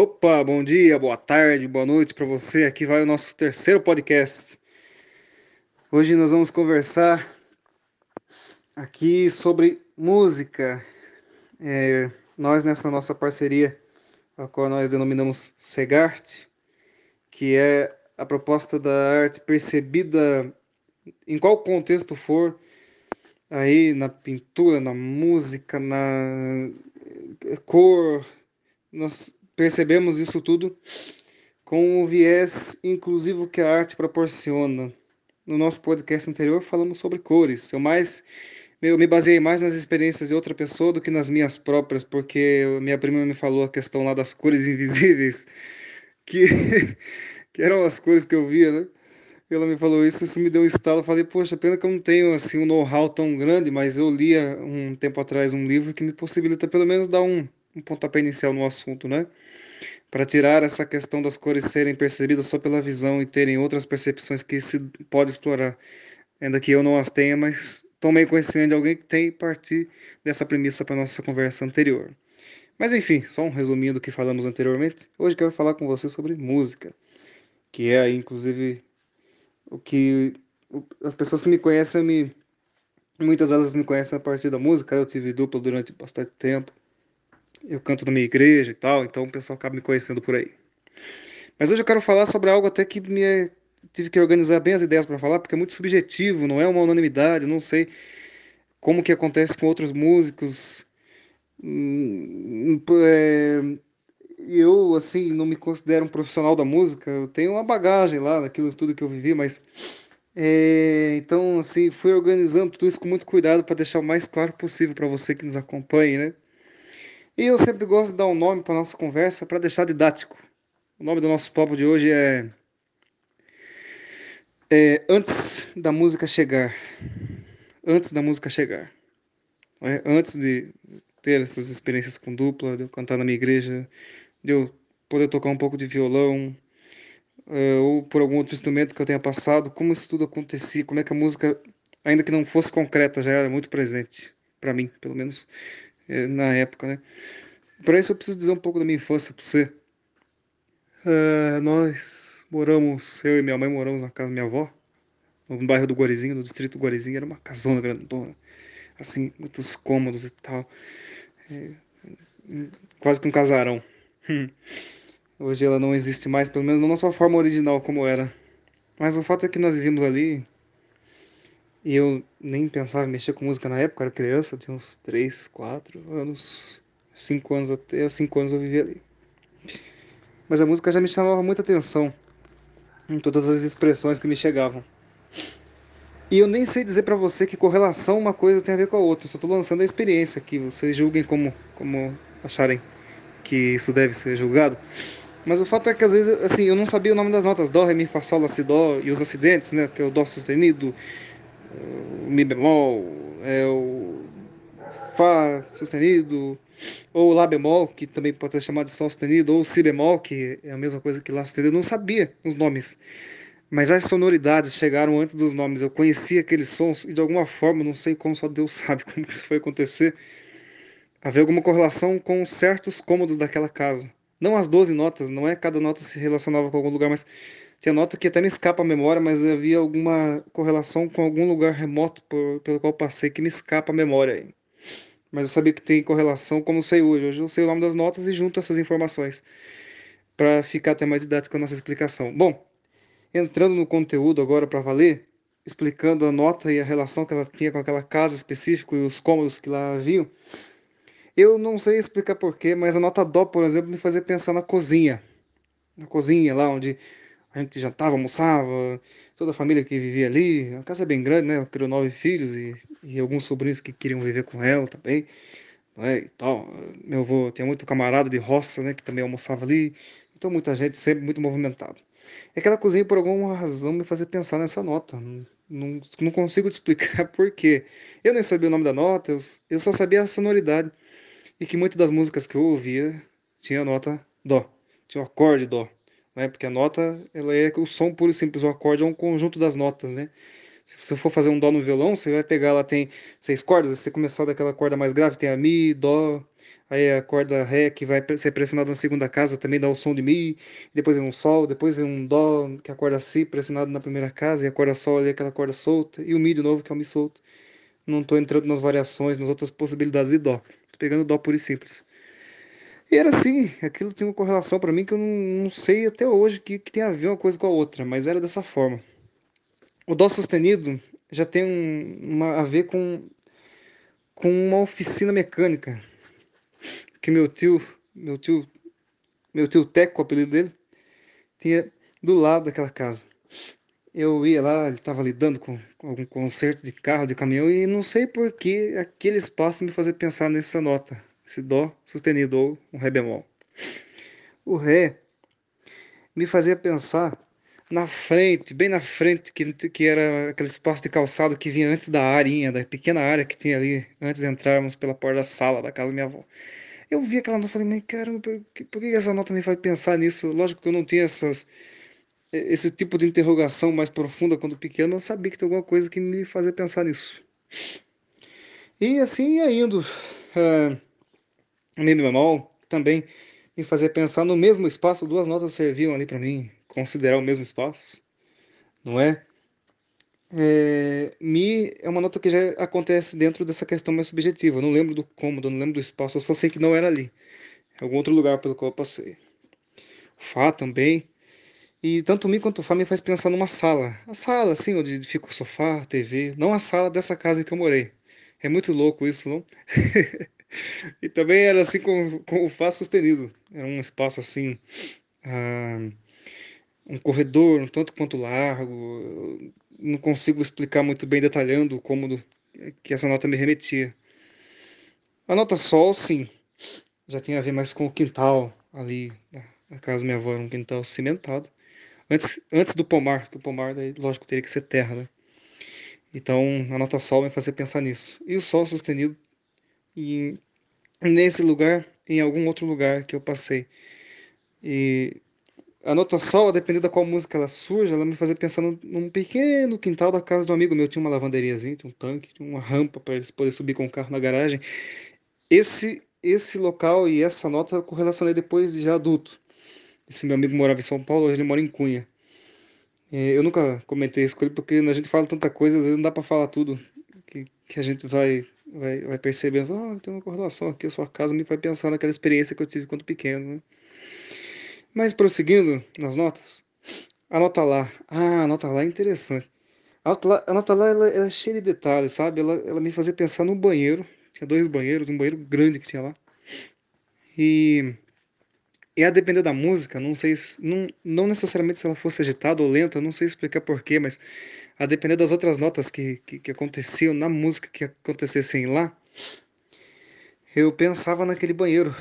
Opa, bom dia, boa tarde, boa noite para você. Aqui vai o nosso terceiro podcast. Hoje nós vamos conversar aqui sobre música. É, nós, nessa nossa parceria, a qual nós denominamos Segart, que é a proposta da arte percebida em qual contexto for, aí na pintura, na música, na cor, nós percebemos isso tudo com o viés inclusivo que a arte proporciona. No nosso podcast anterior falamos sobre cores. Eu mais eu me baseei mais nas experiências de outra pessoa do que nas minhas próprias, porque minha prima me falou a questão lá das cores invisíveis, que, que eram as cores que eu via, né? Ela me falou isso, isso me deu um estalo. Eu falei, poxa, pena que eu não tenho assim um know-how tão grande, mas eu lia um tempo atrás um livro que me possibilita pelo menos dar um, um pontapé inicial no assunto, né? Para tirar essa questão das cores serem percebidas só pela visão e terem outras percepções que se pode explorar. Ainda que eu não as tenha, mas tomei conhecimento de alguém que tem partir dessa premissa para nossa conversa anterior. Mas enfim, só um resuminho do que falamos anteriormente. Hoje quero falar com você sobre música, que é inclusive o que as pessoas que me conhecem me muitas delas me conhecem a partir da música. Eu tive dupla durante bastante tempo eu canto na minha igreja e tal, então o pessoal acaba me conhecendo por aí. Mas hoje eu quero falar sobre algo até que me tive que organizar bem as ideias para falar, porque é muito subjetivo, não é uma unanimidade, não sei como que acontece com outros músicos. Hum, é, eu, assim, não me considero um profissional da música, eu tenho uma bagagem lá daquilo tudo que eu vivi, mas é, então, assim, fui organizando tudo isso com muito cuidado para deixar o mais claro possível para você que nos acompanhe, né? E eu sempre gosto de dar um nome para nossa conversa para deixar didático. O nome do nosso papo de hoje é, é Antes da Música Chegar. Antes da música chegar. É, antes de ter essas experiências com dupla, de eu cantar na minha igreja, de eu poder tocar um pouco de violão, é, ou por algum outro instrumento que eu tenha passado, como isso tudo acontecia, como é que a música, ainda que não fosse concreta, já era muito presente, para mim, pelo menos. Na época, né? Para isso eu preciso dizer um pouco da minha infância para você. Uh, nós moramos, eu e minha mãe moramos na casa da minha avó, no bairro do Guarizinho, no distrito do Guarizinho, era uma casona grandona, assim, muitos cômodos e tal. É, quase que um casarão. Hum. Hoje ela não existe mais, pelo menos não na sua forma original como era. Mas o fato é que nós vivíamos ali e eu nem pensava em mexer com música na época, era criança, tinha uns 3, 4 anos, 5 anos até 5 anos eu vivia ali. Mas a música já me chamava muita atenção em todas as expressões que me chegavam. E eu nem sei dizer para você que correlação uma coisa tem a ver com a outra, eu só tô lançando a experiência que vocês julguem como, como acharem que isso deve ser julgado. Mas o fato é que às vezes, assim, eu não sabia o nome das notas, dó, ré, mi, fá, sol, lá, si, dó, e os acidentes, né, que é o dó sustenido, Mi bemol, é o Fá sustenido, ou Lá bemol, que também pode ser chamado de Sol sustenido, ou Si bemol, que é a mesma coisa que Lá sustenido. Eu não sabia os nomes, mas as sonoridades chegaram antes dos nomes. Eu conhecia aqueles sons e de alguma forma, não sei como, só Deus sabe como isso foi acontecer, havia alguma correlação com certos cômodos daquela casa. Não as 12 notas, não é cada nota se relacionava com algum lugar, mas tinha nota que até me escapa a memória, mas havia alguma correlação com algum lugar remoto por, pelo qual passei que me escapa a memória. Aí. Mas eu sabia que tem correlação, como sei hoje. Hoje eu sei o nome das notas e junto essas informações para ficar até mais didático a nossa explicação. Bom, entrando no conteúdo agora para valer, explicando a nota e a relação que ela tinha com aquela casa específica e os cômodos que lá haviam, eu não sei explicar porquê, mas a nota Dó, por exemplo, me fazia pensar na cozinha. Na cozinha lá onde a gente jantava, almoçava, toda a família que vivia ali. A casa é bem grande, né? Ela criou nove filhos e, e alguns sobrinhos que queriam viver com ela também. Né? E tal. Meu avô tinha muito camarada de roça, né? Que também almoçava ali. Então muita gente, sempre muito movimentado. É aquela cozinha, por alguma razão, me fazia pensar nessa nota. Não, não, não consigo te explicar por quê. Eu nem sabia o nome da nota, eu, eu só sabia a sonoridade. E que muitas das músicas que eu ouvia tinha a nota Dó, tinha o acorde Dó né? Porque a nota ela é o som puro e simples, o acorde é um conjunto das notas, né? Se você for fazer um dó no violão, você vai pegar, lá tem seis cordas, se você começar daquela corda mais grave, tem a mi, dó, aí a corda ré que vai ser pressionada na segunda casa também dá o som de mi, depois vem um sol, depois vem um dó, que é a corda si pressionada na primeira casa, e a corda sol ali aquela corda solta, e o mi de novo que é o mi solto. Não estou entrando nas variações, nas outras possibilidades de dó. Tô pegando dó puro e simples. E era assim, aquilo tinha uma correlação para mim que eu não, não sei até hoje que, que tem a ver uma coisa com a outra, mas era dessa forma. O dó sustenido já tem um, uma, a ver com, com uma oficina mecânica que meu tio, meu tio, meu tio Teco, o apelido dele, tinha do lado daquela casa. Eu ia lá, ele estava lidando com, com, algum conserto de carro, de caminhão, e não sei por que aquele espaço me fazia pensar nessa nota, esse dó sustenido ou um ré bemol. O ré me fazia pensar na frente, bem na frente, que, que era aquele espaço de calçado que vinha antes da arinha, da pequena área que tinha ali, antes de entrarmos pela porta da sala da casa da minha avó. Eu vi aquela nota e falei, mas caramba, por que, por que essa nota me faz pensar nisso? Lógico que eu não tinha essas, esse tipo de interrogação mais profunda quando pequeno, eu sabia que tinha alguma coisa que me fazia pensar nisso. E assim ia indo. Uh, Mi bemol também me fazia pensar no mesmo espaço, duas notas serviam ali para mim considerar o mesmo espaço, não é? é? Mi é uma nota que já acontece dentro dessa questão mais subjetiva. Eu não lembro do cômodo, não lembro do espaço, eu só sei que não era ali. Algum outro lugar pelo qual eu passei. Fá também. E tanto Mi quanto Fá me faz pensar numa sala. A sala, assim, onde fica o sofá, a TV. Não a sala dessa casa em que eu morei. É muito louco isso, não? e também era assim com, com o Fá sustenido. Era um espaço assim. Ah, um corredor um tanto quanto largo. Não consigo explicar muito bem detalhando o cômodo que essa nota me remetia. A nota Sol, sim, já tinha a ver mais com o quintal ali. Na casa da minha avó era um quintal cimentado. Antes, antes do pomar, que o pomar, daí, lógico, teria que ser terra, né? Então, a nota Sol me fazia pensar nisso. E o Sol sustenido em, nesse lugar, em algum outro lugar que eu passei. E a nota sol, dependendo da qual música ela surge, ela me fazia pensar num, num, pequeno quintal da casa um amigo meu. Tinha uma lavanderiazinha, tinha um tanque, tinha uma rampa para eles poderem subir com o carro na garagem. Esse esse local e essa nota eu correlacionei depois de já adulto. Esse meu amigo morava em São Paulo, hoje ele mora em Cunha. É, eu nunca comentei isso com ele porque a gente fala tanta coisa, às vezes não dá para falar tudo que, que a gente vai, vai, vai percebendo. Ah, tem uma correlação aqui, a sua casa me faz pensar naquela experiência que eu tive quando pequeno. Né? Mas prosseguindo nas notas, a nota lá. Ah, a nota lá é interessante. A nota lá, a nota lá ela, ela é cheia de detalhes, sabe? Ela, ela me fazia pensar no banheiro. Tinha dois banheiros, um banheiro grande que tinha lá. E, e a depender da música, não sei, não, não necessariamente se ela fosse agitada ou lenta, não sei explicar porquê, mas a depender das outras notas que, que, que aconteciam na música que acontecessem lá, eu pensava naquele banheiro.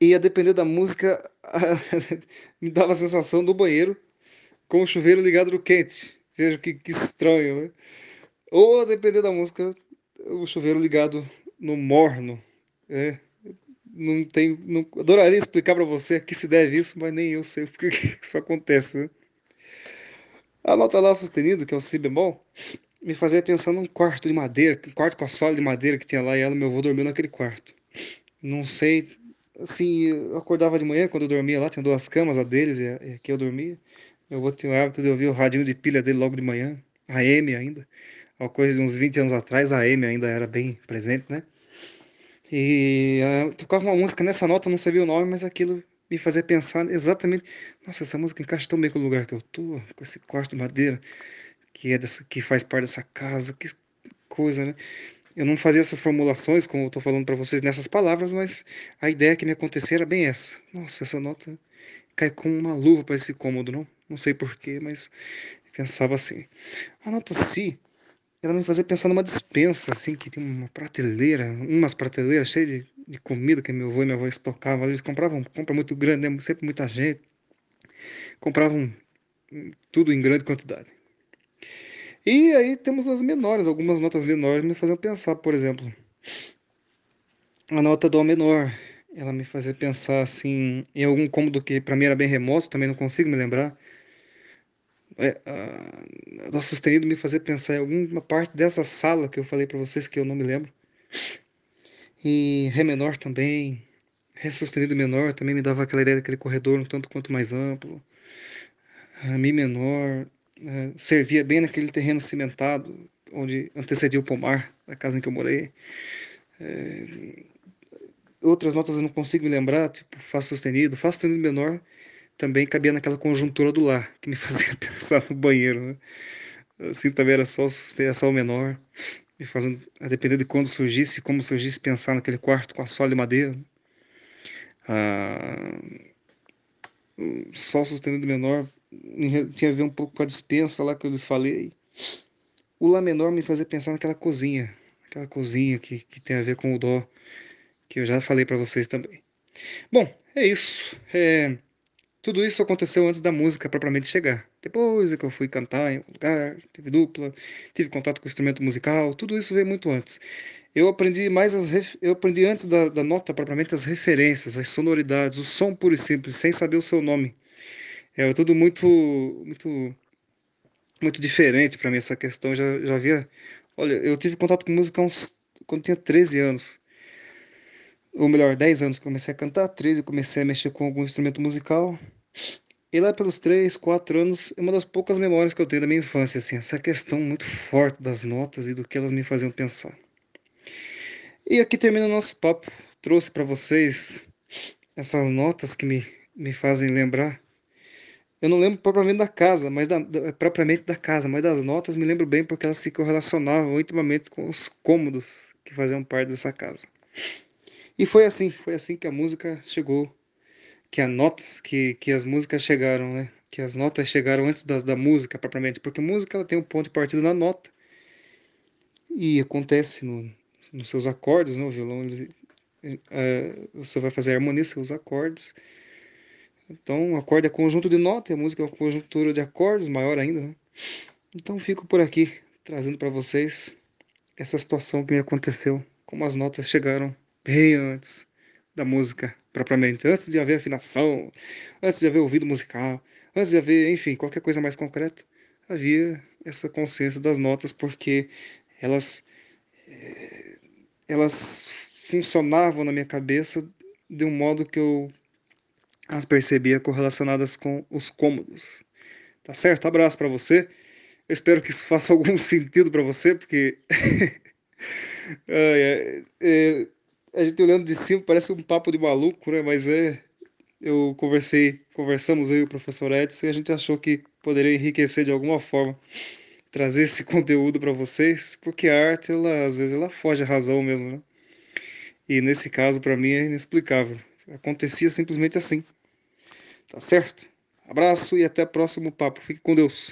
E a depender da música, me dava a sensação do banheiro com o chuveiro ligado no quente. Veja que, que estranho, né? Ou a depender da música, o chuveiro ligado no morno. É, não tenho, não, adoraria explicar para você a que se deve isso, mas nem eu sei porque que isso acontece. Né? A nota lá sustenido, que é o si bemol, me fazia pensar num quarto de madeira, um quarto com a sola de madeira que tinha lá e ela, meu avô dormiu naquele quarto. Não sei assim, eu acordava de manhã quando eu dormia lá, tinha duas camas, a deles e, aqui eu dormia. Eu vou ter o hábito de ouvir o radinho de pilha dele logo de manhã, a M ainda. Uma coisa de uns 20 anos atrás, a M ainda era bem presente, né? E uh, tocava uma música nessa nota, não sabia o nome, mas aquilo me fazia pensar exatamente, nossa, essa música encaixa tão bem com o lugar que eu tô, com esse quarto de madeira que é dessa, que faz parte dessa casa, que coisa, né? Eu não fazia essas formulações, como eu estou falando para vocês nessas palavras, mas a ideia que me acontecia era bem essa. Nossa, essa nota cai como uma luva para esse cômodo, não? Não sei porquê, mas pensava assim. A nota Si, ela me fazia pensar numa dispensa, assim, que tinha uma prateleira, umas prateleiras cheias de, de comida que meu avô e minha avó estocavam. Eles compravam compra muito grande, né? sempre muita gente. Compravam tudo em grande quantidade. E aí temos as menores, algumas notas menores me faziam pensar, por exemplo, a nota Dó menor, ela me fazia pensar assim em algum cômodo que para mim era bem remoto, também não consigo me lembrar. É, uh, Dó sustenido me fazer pensar em alguma parte dessa sala que eu falei para vocês que eu não me lembro. E Ré menor também. Ré sustenido menor também me dava aquela ideia daquele corredor um tanto quanto mais amplo. Mi menor uh, servia bem naquele terreno cimentado onde antecedia o pomar da casa em que eu morei. É, outras notas eu não consigo me lembrar, tipo Fá sustenido. Fá sustenido menor também cabia naquela conjuntura do Lá, que me fazia pensar no banheiro. Né? Assim também era só, era só o menor, me fazendo, a depender de quando surgisse, como surgisse, pensar naquele quarto com a sólida madeira. Ah, Sol sustenido menor tinha a ver um pouco com a dispensa lá que eu lhes falei. O Lá menor me fazia pensar naquela cozinha, aquela cozinha que, que tem a ver com o Dó, que eu já falei para vocês também. Bom, é isso. É, tudo isso aconteceu antes da música propriamente chegar. Depois é que eu fui cantar em um lugar, tive dupla, tive contato com o instrumento musical, tudo isso veio muito antes. Eu aprendi mais as eu aprendi antes da, da, nota propriamente as referências, as sonoridades, o som puro e simples, sem saber o seu nome. É tudo muito muito muito diferente para mim essa questão. Já já havia, olha, eu tive contato com música uns, quando tinha 13 anos ou melhor, 10 anos que comecei a cantar, 13 eu comecei a mexer com algum instrumento musical. E lá pelos 3, 4 anos, é uma das poucas memórias que eu tenho da minha infância, assim, essa questão muito forte das notas e do que elas me faziam pensar. E aqui termina o nosso papo. Trouxe para vocês essas notas que me, me fazem lembrar. Eu não lembro propriamente da casa, mas da, da, propriamente da casa, mas das notas me lembro bem porque elas se correlacionavam intimamente com os cômodos que faziam parte dessa casa. E foi assim, foi assim que a música chegou, que a nota, que, que as músicas chegaram, né? Que as notas chegaram antes das, da música propriamente, porque música ela tem um ponto de partida na nota. E acontece no, nos seus acordes, né? O violão, ele, é, você vai fazer a harmonia, seus acordes. Então, acorde é conjunto de nota, e a música é uma conjuntura de acordes, maior ainda, né? Então, fico por aqui, trazendo para vocês essa situação que me aconteceu, como as notas chegaram bem antes da música propriamente, antes de haver afinação, antes de haver ouvido musical, antes de haver, enfim, qualquer coisa mais concreta, havia essa consciência das notas porque elas eh, elas funcionavam na minha cabeça de um modo que eu as percebia correlacionadas com os cômodos. Tá certo? Abraço para você. Eu espero que isso faça algum sentido para você, porque é, é, a gente olhando de cima parece um papo de maluco, né? Mas é. Eu conversei, conversamos aí o professor Edson e a gente achou que poderia enriquecer de alguma forma, trazer esse conteúdo para vocês, porque a arte, ela, às vezes, ela foge à razão mesmo, né? E nesse caso, para mim, é inexplicável. Acontecia simplesmente assim. Tá certo? Abraço e até o próximo papo. Fique com Deus.